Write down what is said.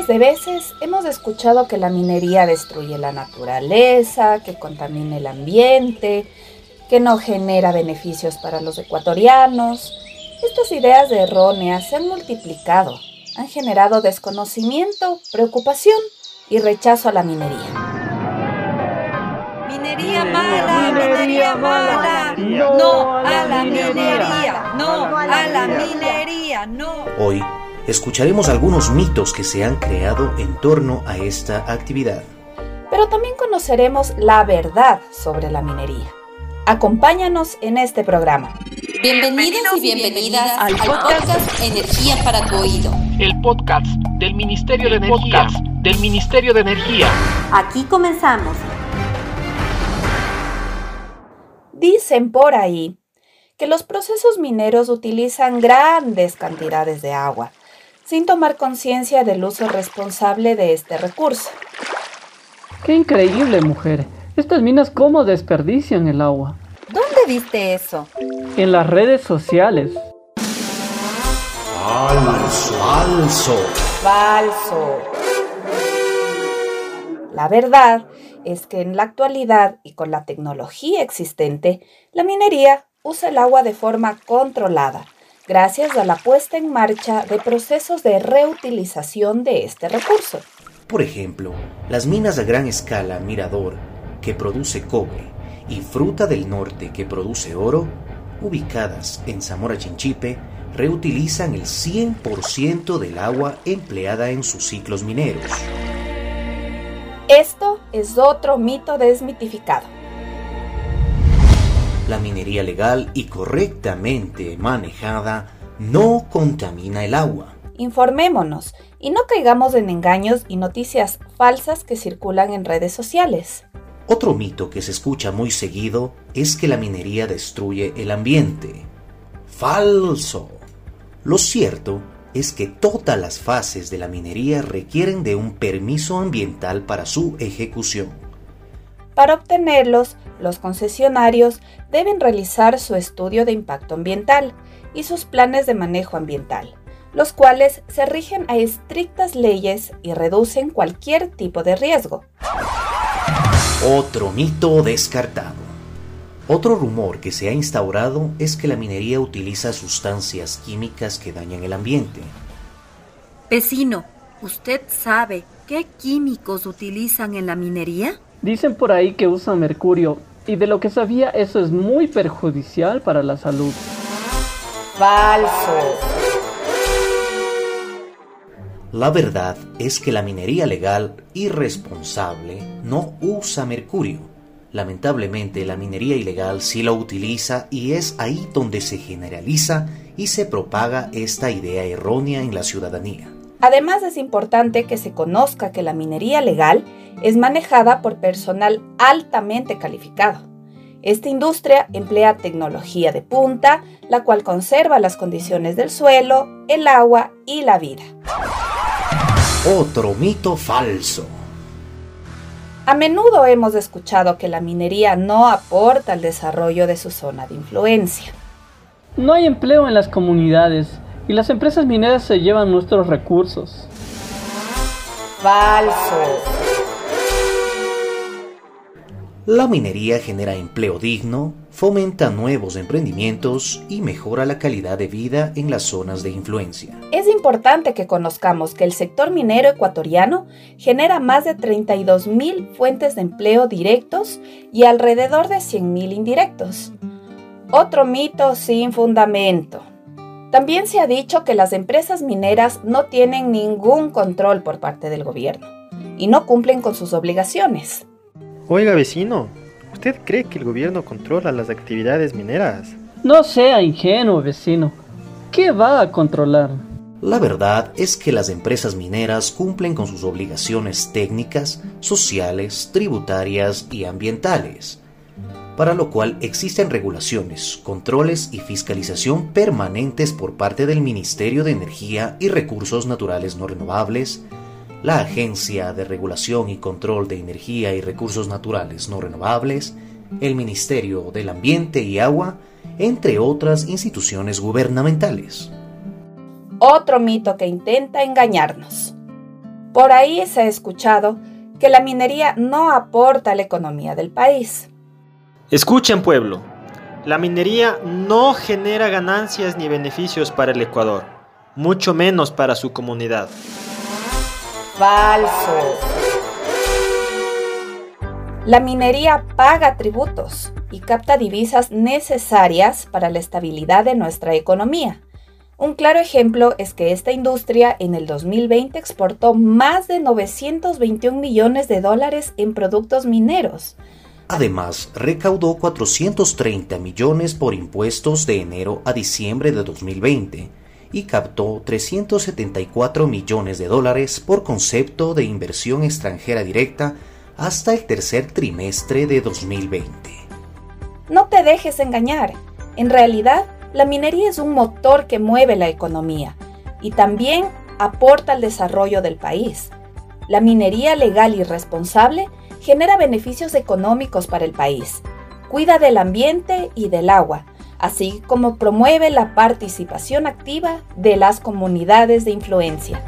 Miles de veces hemos escuchado que la minería destruye la naturaleza, que contamina el ambiente, que no genera beneficios para los ecuatorianos. Estas ideas erróneas se han multiplicado, han generado desconocimiento, preocupación y rechazo a la minería. Minería mala, minería mala, no a la minería, no a la minería, no. Hoy escucharemos algunos mitos que se han creado en torno a esta actividad. Pero también conoceremos la verdad sobre la minería. Acompáñanos en este programa. Bienvenidos y bienvenidas al podcast Energía para tu oído. El podcast del Ministerio de Energía. Del Ministerio de Energía. Aquí comenzamos. Dicen por ahí que los procesos mineros utilizan grandes cantidades de agua, sin tomar conciencia del uso responsable de este recurso. ¡Qué increíble, mujer! Estas minas cómo desperdician el agua. ¿Dónde viste eso? En las redes sociales. Falso, falso. Falso. La verdad es que en la actualidad y con la tecnología existente, la minería usa el agua de forma controlada, gracias a la puesta en marcha de procesos de reutilización de este recurso. Por ejemplo, las minas a gran escala Mirador, que produce cobre, y Fruta del Norte, que produce oro, ubicadas en Zamora Chinchipe, reutilizan el 100% del agua empleada en sus ciclos mineros. Esto es otro mito desmitificado. La minería legal y correctamente manejada no contamina el agua. Informémonos y no caigamos en engaños y noticias falsas que circulan en redes sociales. Otro mito que se escucha muy seguido es que la minería destruye el ambiente. Falso. Lo cierto es que todas las fases de la minería requieren de un permiso ambiental para su ejecución. Para obtenerlos, los concesionarios deben realizar su estudio de impacto ambiental y sus planes de manejo ambiental, los cuales se rigen a estrictas leyes y reducen cualquier tipo de riesgo. Otro mito descartado. Otro rumor que se ha instaurado es que la minería utiliza sustancias químicas que dañan el ambiente. Vecino, ¿usted sabe qué químicos utilizan en la minería? Dicen por ahí que usan mercurio y de lo que sabía eso es muy perjudicial para la salud. Falso. La verdad es que la minería legal y responsable no usa mercurio. Lamentablemente la minería ilegal sí lo utiliza y es ahí donde se generaliza y se propaga esta idea errónea en la ciudadanía. Además es importante que se conozca que la minería legal es manejada por personal altamente calificado. Esta industria emplea tecnología de punta, la cual conserva las condiciones del suelo, el agua y la vida. Otro mito falso. A menudo hemos escuchado que la minería no aporta al desarrollo de su zona de influencia. No hay empleo en las comunidades y las empresas mineras se llevan nuestros recursos. Falso. La minería genera empleo digno, fomenta nuevos emprendimientos y mejora la calidad de vida en las zonas de influencia. Es importante que conozcamos que el sector minero ecuatoriano genera más de 32 mil fuentes de empleo directos y alrededor de 100 mil indirectos. Otro mito sin fundamento. También se ha dicho que las empresas mineras no tienen ningún control por parte del gobierno y no cumplen con sus obligaciones. Oiga vecino, ¿usted cree que el gobierno controla las actividades mineras? No sea ingenuo, vecino. ¿Qué va a controlar? La verdad es que las empresas mineras cumplen con sus obligaciones técnicas, sociales, tributarias y ambientales, para lo cual existen regulaciones, controles y fiscalización permanentes por parte del Ministerio de Energía y Recursos Naturales No Renovables, la Agencia de Regulación y Control de Energía y Recursos Naturales No Renovables, el Ministerio del Ambiente y Agua, entre otras instituciones gubernamentales. Otro mito que intenta engañarnos. Por ahí se ha escuchado que la minería no aporta a la economía del país. Escuchen pueblo, la minería no genera ganancias ni beneficios para el Ecuador, mucho menos para su comunidad. Falso. La minería paga tributos y capta divisas necesarias para la estabilidad de nuestra economía. Un claro ejemplo es que esta industria en el 2020 exportó más de 921 millones de dólares en productos mineros. Además, recaudó 430 millones por impuestos de enero a diciembre de 2020 y captó 374 millones de dólares por concepto de inversión extranjera directa hasta el tercer trimestre de 2020. No te dejes engañar. En realidad, la minería es un motor que mueve la economía y también aporta al desarrollo del país. La minería legal y responsable genera beneficios económicos para el país, cuida del ambiente y del agua, así como promueve la participación activa de las comunidades de influencia.